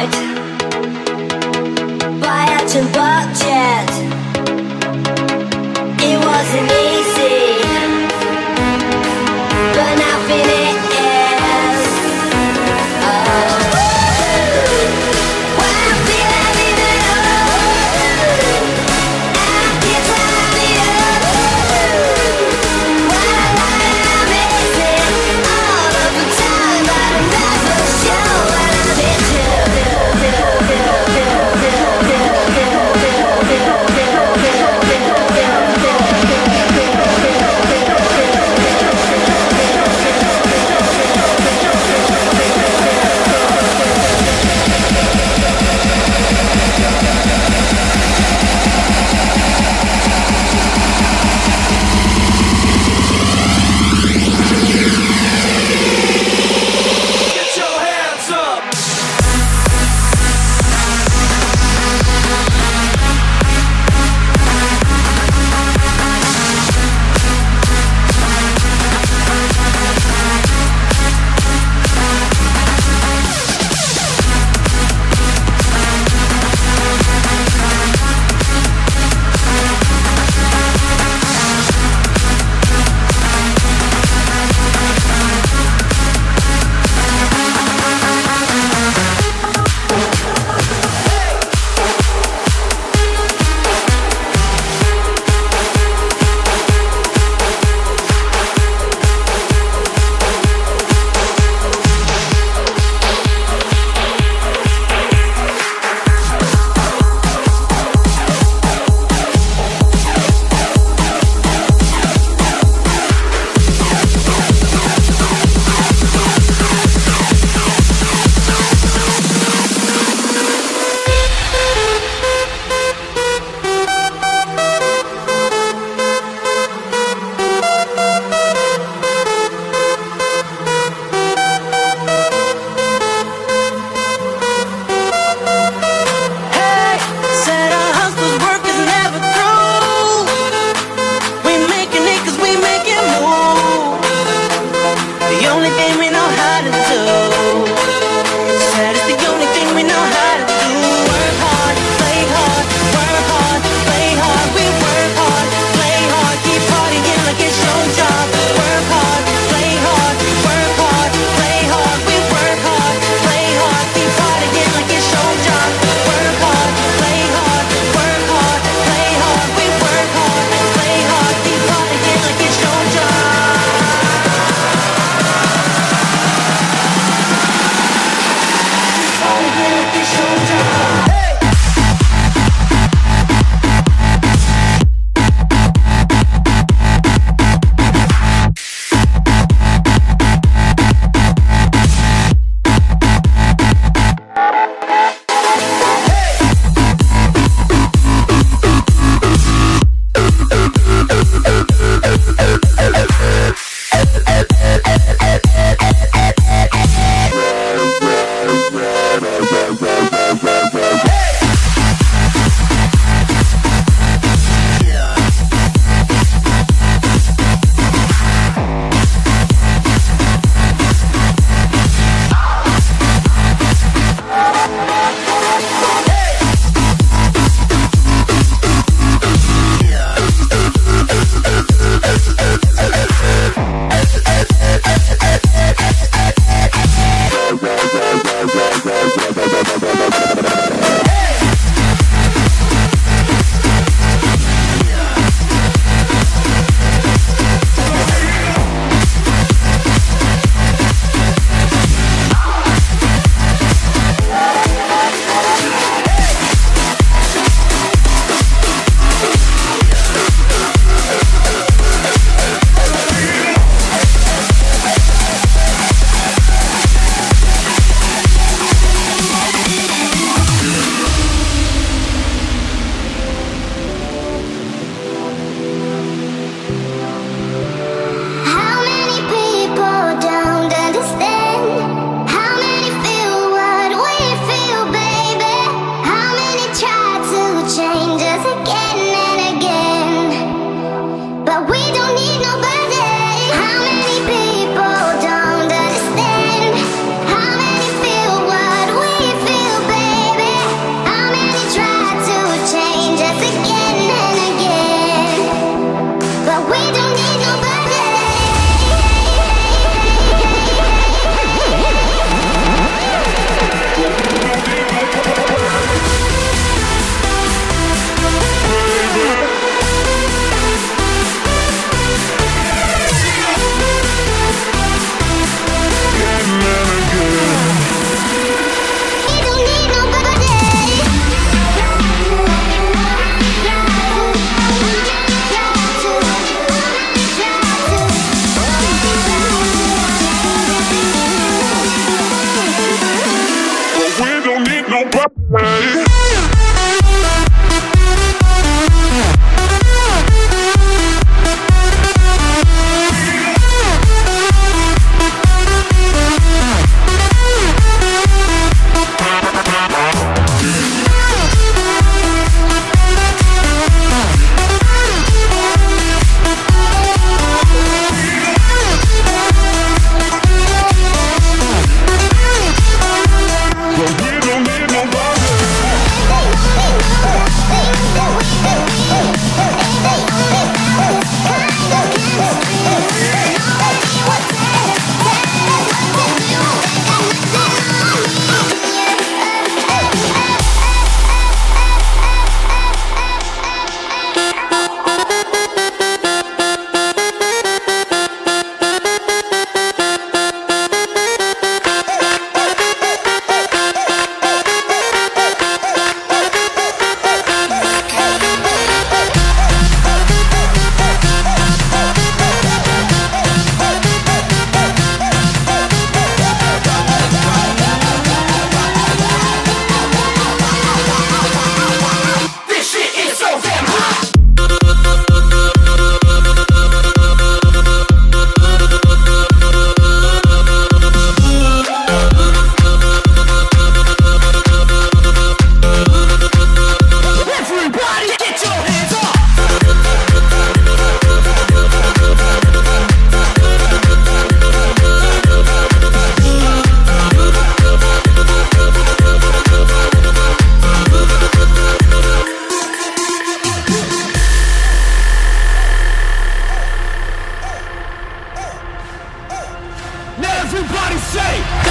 Bajać, bajaczem bajać It wasn't Everybody say.